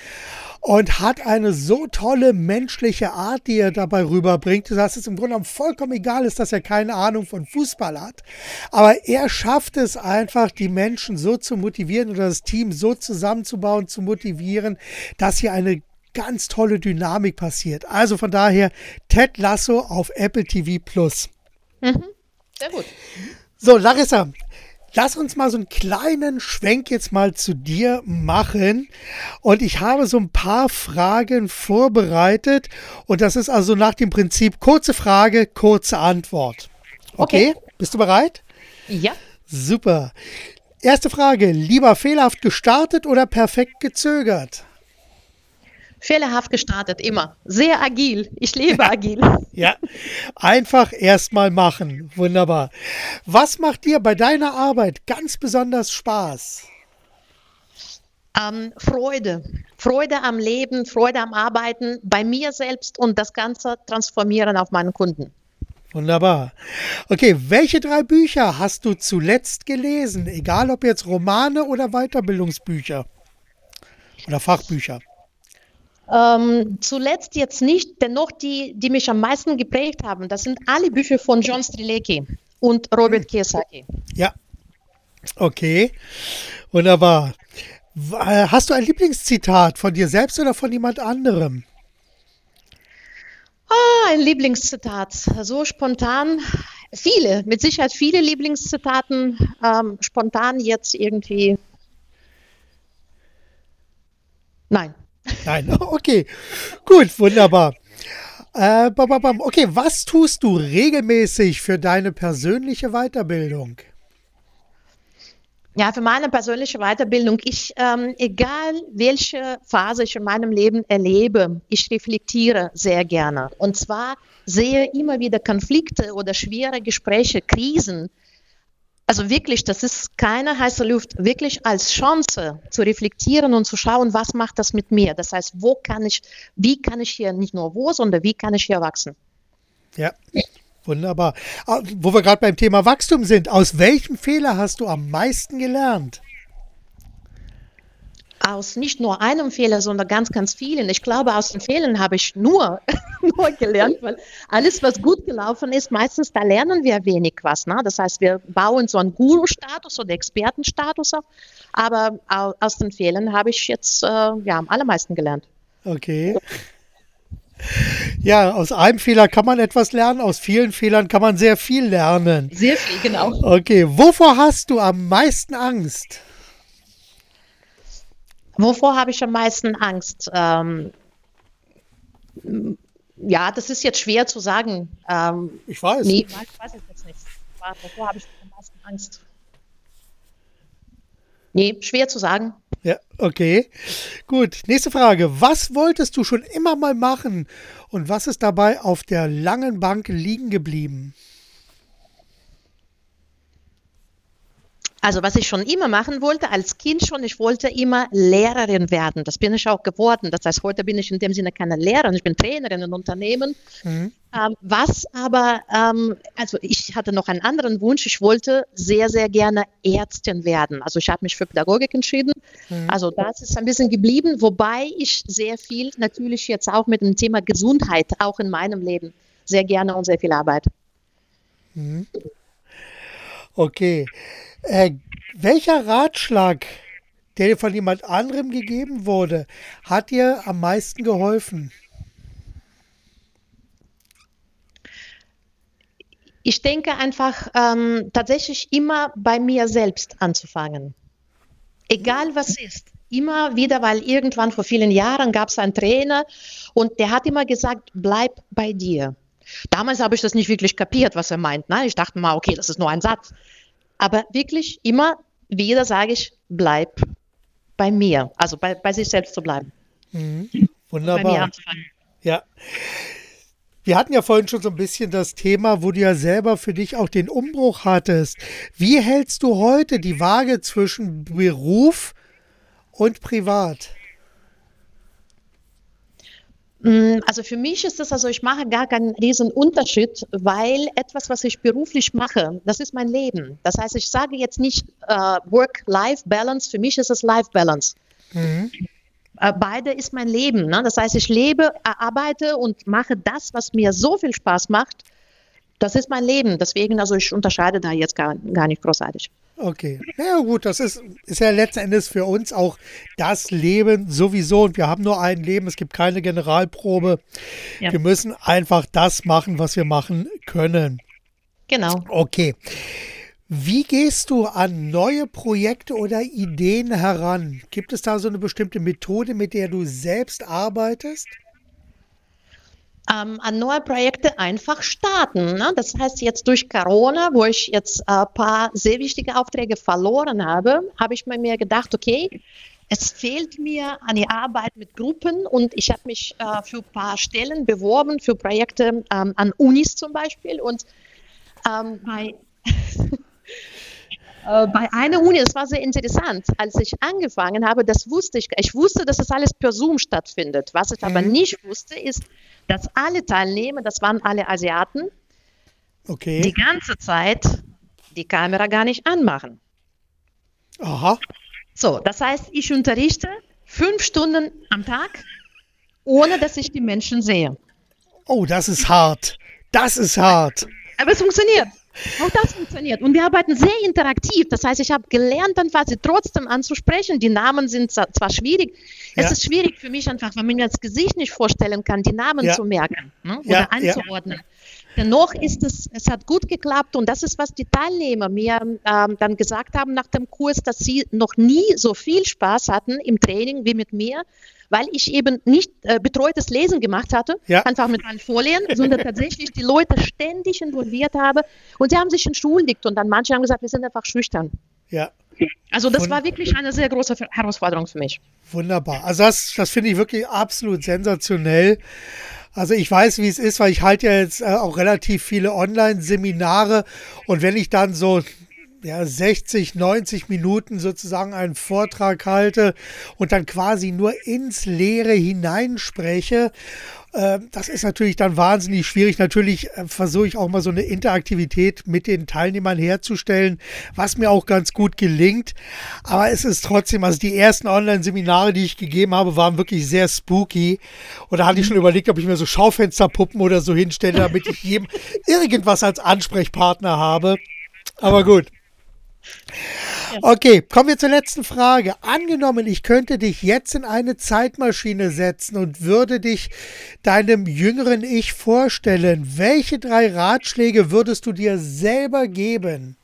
und hat eine so tolle menschliche Art, die er dabei rüberbringt, dass es im Grunde genommen vollkommen egal ist, dass er keine Ahnung von Fußball hat. Aber er schafft es einfach, die Menschen so zu motivieren oder das Team so zusammenzubauen, zu motivieren, dass hier eine ganz tolle Dynamik passiert. Also von daher Ted Lasso auf Apple TV Plus. Mhm. Sehr gut. So, Larissa, lass uns mal so einen kleinen Schwenk jetzt mal zu dir machen. Und ich habe so ein paar Fragen vorbereitet. Und das ist also nach dem Prinzip kurze Frage, kurze Antwort. Okay, okay. bist du bereit? Ja. Super. Erste Frage, lieber fehlerhaft gestartet oder perfekt gezögert? Fehlerhaft gestartet, immer. Sehr agil. Ich lebe agil. Ja, einfach erstmal machen. Wunderbar. Was macht dir bei deiner Arbeit ganz besonders Spaß? Ähm, Freude. Freude am Leben, Freude am Arbeiten, bei mir selbst und das Ganze transformieren auf meinen Kunden. Wunderbar. Okay, welche drei Bücher hast du zuletzt gelesen? Egal ob jetzt Romane oder Weiterbildungsbücher oder Fachbücher. Ähm, zuletzt jetzt nicht, dennoch die, die mich am meisten geprägt haben, das sind alle Bücher von John Strilecki und Robert Kiyosaki. Ja. Okay. Wunderbar. Äh, hast du ein Lieblingszitat von dir selbst oder von jemand anderem? Ah, ein Lieblingszitat. So spontan. Viele, mit Sicherheit viele Lieblingszitaten. Ähm, spontan jetzt irgendwie. Nein. Nein, okay. Gut, wunderbar. Äh, okay, was tust du regelmäßig für deine persönliche Weiterbildung? Ja, für meine persönliche Weiterbildung, ich, ähm, egal welche Phase ich in meinem Leben erlebe, ich reflektiere sehr gerne. Und zwar sehe immer wieder Konflikte oder schwere Gespräche, Krisen. Also wirklich, das ist keine heiße Luft, wirklich als Chance zu reflektieren und zu schauen, was macht das mit mir? Das heißt, wo kann ich, wie kann ich hier nicht nur wo, sondern wie kann ich hier wachsen? Ja, Wunderbar. Ah, wo wir gerade beim Thema Wachstum sind, aus welchem Fehler hast du am meisten gelernt? Aus nicht nur einem Fehler, sondern ganz, ganz vielen. Ich glaube, aus den Fehlern habe ich nur, nur gelernt, weil alles, was gut gelaufen ist, meistens da lernen wir wenig was. Ne? Das heißt, wir bauen so einen Guru-Status oder Expertenstatus auf, aber aus den Fehlern habe ich jetzt äh, ja, am allermeisten gelernt. Okay. Ja, aus einem Fehler kann man etwas lernen, aus vielen Fehlern kann man sehr viel lernen. Sehr viel, genau. Okay, wovor hast du am meisten Angst? Wovor habe ich am meisten Angst? Ähm, ja, das ist jetzt schwer zu sagen. Ähm, ich weiß. Nee, ich weiß es jetzt nicht. Wovor habe ich am meisten Angst? Nee, schwer zu sagen. Ja, okay. Gut, nächste Frage. Was wolltest du schon immer mal machen und was ist dabei auf der langen Bank liegen geblieben? Also was ich schon immer machen wollte, als Kind schon, ich wollte immer Lehrerin werden. Das bin ich auch geworden. Das heißt, heute bin ich in dem Sinne keine Lehrerin, ich bin Trainerin in Unternehmen. Mhm. Ähm, was aber, ähm, also ich hatte noch einen anderen Wunsch, ich wollte sehr, sehr gerne Ärztin werden. Also ich habe mich für Pädagogik entschieden. Mhm. Also das ist ein bisschen geblieben, wobei ich sehr viel natürlich jetzt auch mit dem Thema Gesundheit, auch in meinem Leben, sehr gerne und sehr viel arbeite. Mhm. Okay. Äh, welcher Ratschlag, der dir von jemand anderem gegeben wurde, hat dir am meisten geholfen? Ich denke einfach ähm, tatsächlich immer bei mir selbst anzufangen. Egal was ist. Immer wieder, weil irgendwann vor vielen Jahren gab es einen Trainer und der hat immer gesagt, bleib bei dir. Damals habe ich das nicht wirklich kapiert, was er meint. Ne? Ich dachte mal, okay, das ist nur ein Satz. Aber wirklich immer wieder sage ich, bleib bei mir, also bei, bei sich selbst zu bleiben. Mhm. Wunderbar. Ja. Wir hatten ja vorhin schon so ein bisschen das Thema, wo du ja selber für dich auch den Umbruch hattest. Wie hältst du heute die Waage zwischen Beruf und Privat? Mm, also für mich ist das, also ich mache gar keinen riesen Unterschied, weil etwas, was ich beruflich mache, das ist mein Leben. Das heißt, ich sage jetzt nicht äh, Work-Life-Balance, für mich ist es Life-Balance. Mhm. Äh, beide ist mein Leben. Ne? Das heißt, ich lebe, arbeite und mache das, was mir so viel Spaß macht. Das ist mein Leben. Deswegen, also ich unterscheide da jetzt gar, gar nicht großartig. Okay. Ja, gut, das ist, ist ja letzten Endes für uns auch das Leben sowieso. Und wir haben nur ein Leben, es gibt keine Generalprobe. Ja. Wir müssen einfach das machen, was wir machen können. Genau. Okay. Wie gehst du an neue Projekte oder Ideen heran? Gibt es da so eine bestimmte Methode, mit der du selbst arbeitest? Ähm, an neue Projekte einfach starten. Ne? Das heißt, jetzt durch Corona, wo ich jetzt ein äh, paar sehr wichtige Aufträge verloren habe, habe ich mir gedacht, okay, es fehlt mir an die Arbeit mit Gruppen und ich habe mich äh, für ein paar Stellen beworben, für Projekte ähm, an Unis zum Beispiel. Und ähm, bei, bei einer Uni, das war sehr interessant, als ich angefangen habe, das wusste ich, ich wusste, dass das alles per Zoom stattfindet. Was ich mhm. aber nicht wusste, ist, dass alle Teilnehmer, das waren alle Asiaten, okay. die ganze Zeit die Kamera gar nicht anmachen. Aha. So, das heißt, ich unterrichte fünf Stunden am Tag, ohne dass ich die Menschen sehe. Oh, das ist hart. Das ist hart. Aber es funktioniert. Auch das funktioniert. Und wir arbeiten sehr interaktiv. Das heißt, ich habe gelernt, dann quasi trotzdem anzusprechen. Die Namen sind zwar schwierig. Ja. Es ist schwierig für mich einfach, wenn man mir das Gesicht nicht vorstellen kann, die Namen ja. zu merken ne? oder ja, anzuordnen. Dennoch ist es, es hat gut geklappt und das ist, was die Teilnehmer mir ähm, dann gesagt haben nach dem Kurs, dass sie noch nie so viel Spaß hatten im Training wie mit mir, weil ich eben nicht äh, betreutes Lesen gemacht hatte, ja. einfach mit meinen Folien, sondern tatsächlich die Leute ständig involviert habe und sie haben sich entschuldigt und dann manche haben gesagt, wir sind einfach schüchtern. Ja. Also das Wund war wirklich eine sehr große Herausforderung für mich. Wunderbar. Also das, das finde ich wirklich absolut sensationell. Also ich weiß, wie es ist, weil ich halte ja jetzt äh, auch relativ viele Online-Seminare und wenn ich dann so ja, 60, 90 Minuten sozusagen einen Vortrag halte und dann quasi nur ins Leere hineinspreche. Äh, das ist natürlich dann wahnsinnig schwierig. Natürlich äh, versuche ich auch mal so eine Interaktivität mit den Teilnehmern herzustellen, was mir auch ganz gut gelingt. Aber es ist trotzdem, also die ersten Online-Seminare, die ich gegeben habe, waren wirklich sehr spooky. Und da hatte ich schon überlegt, ob ich mir so Schaufensterpuppen oder so hinstelle, damit ich jedem irgendwas als Ansprechpartner habe. Aber gut. Okay, kommen wir zur letzten Frage. Angenommen, ich könnte dich jetzt in eine Zeitmaschine setzen und würde dich deinem jüngeren Ich vorstellen. Welche drei Ratschläge würdest du dir selber geben?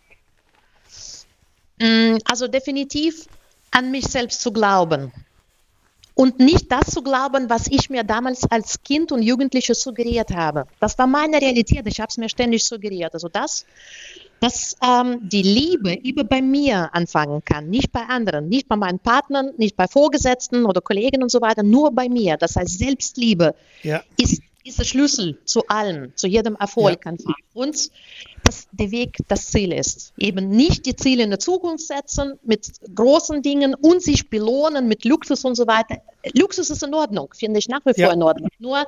Mm, also definitiv an mich selbst zu glauben. Und nicht das zu glauben, was ich mir damals als Kind und Jugendliche suggeriert habe. Das war meine Realität. Ich habe es mir ständig suggeriert. Also das dass ähm, die Liebe immer bei mir anfangen kann, nicht bei anderen, nicht bei meinen Partnern, nicht bei Vorgesetzten oder Kollegen und so weiter, nur bei mir. Das heißt, Selbstliebe ja. ist, ist der Schlüssel zu allem, zu jedem Erfolg ja. Und dass der Weg das Ziel ist. Eben nicht die Ziele in der Zukunft setzen mit großen Dingen und sich belohnen mit Luxus und so weiter. Luxus ist in Ordnung, finde ich nach wie vor ja. in Ordnung. Nur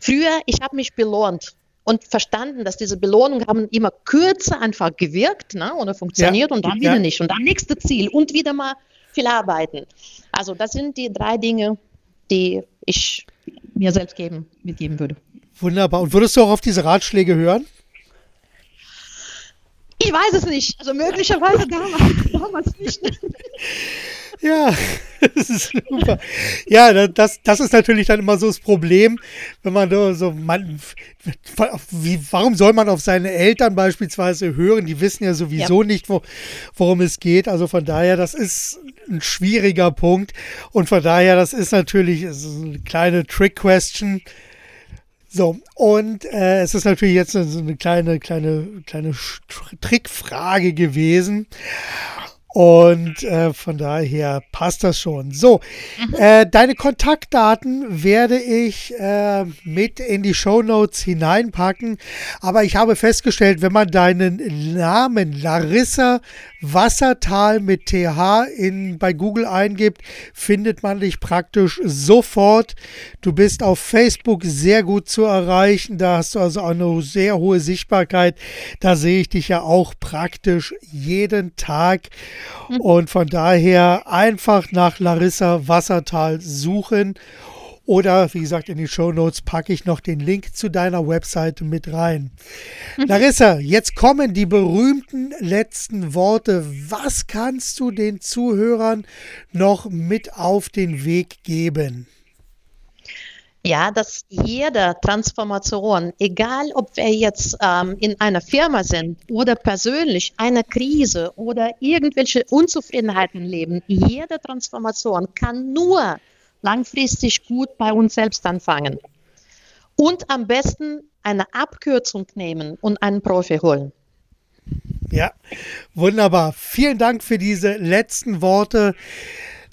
früher, ich habe mich belohnt und verstanden, dass diese Belohnungen haben immer kürzer einfach gewirkt ne, oder funktioniert ja. und dann wieder ja. nicht. Und dann nächste Ziel und wieder mal viel arbeiten. Also das sind die drei Dinge, die ich mir selbst geben, mitgeben würde. Wunderbar. Und würdest du auch auf diese Ratschläge hören? Ich weiß es nicht. Also möglicherweise damals, damals nicht. Ja, das ist super. Ja, das, das ist natürlich dann immer so das Problem, wenn man so, man, wie, warum soll man auf seine Eltern beispielsweise hören? Die wissen ja sowieso ja. nicht, wo, worum es geht. Also von daher, das ist ein schwieriger Punkt. Und von daher, das ist natürlich eine kleine Trick-Question. So, und äh, es ist natürlich jetzt so eine kleine, kleine, kleine Trickfrage gewesen. Und äh, von daher passt das schon. So, mhm. äh, deine Kontaktdaten werde ich äh, mit in die Show Notes hineinpacken. Aber ich habe festgestellt, wenn man deinen Namen Larissa Wassertal mit TH in, bei Google eingibt, findet man dich praktisch sofort. Du bist auf Facebook sehr gut zu erreichen. Da hast du also eine sehr hohe Sichtbarkeit. Da sehe ich dich ja auch praktisch jeden Tag. Mhm. Und von daher einfach nach Larissa Wassertal suchen. Oder wie gesagt, in die Show Notes packe ich noch den Link zu deiner Webseite mit rein. Mhm. Larissa, jetzt kommen die berühmten letzten Worte. Was kannst du den Zuhörern noch mit auf den Weg geben? Ja, dass jede Transformation, egal ob wir jetzt ähm, in einer Firma sind oder persönlich eine Krise oder irgendwelche Unzufriedenheiten leben, jede Transformation kann nur langfristig gut bei uns selbst anfangen. und am besten eine Abkürzung nehmen und einen Profi holen. Ja, wunderbar. Vielen Dank für diese letzten Worte.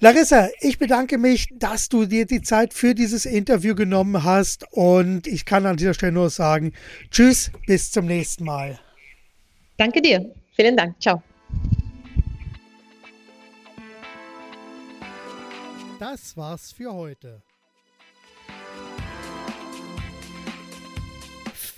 Larissa, ich bedanke mich, dass du dir die Zeit für dieses Interview genommen hast und ich kann an dieser Stelle nur sagen, tschüss, bis zum nächsten Mal. Danke dir. Vielen Dank. Ciao. Das war's für heute.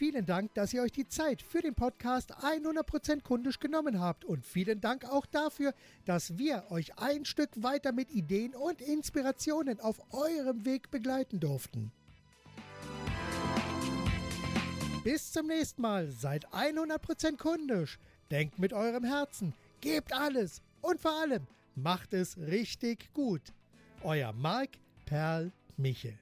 Vielen Dank, dass ihr euch die Zeit für den Podcast 100% kundisch genommen habt und vielen Dank auch dafür, dass wir euch ein Stück weiter mit Ideen und Inspirationen auf eurem Weg begleiten durften. Bis zum nächsten Mal, seid 100% kundisch, denkt mit eurem Herzen, gebt alles und vor allem macht es richtig gut. Euer Marc Perl Michel.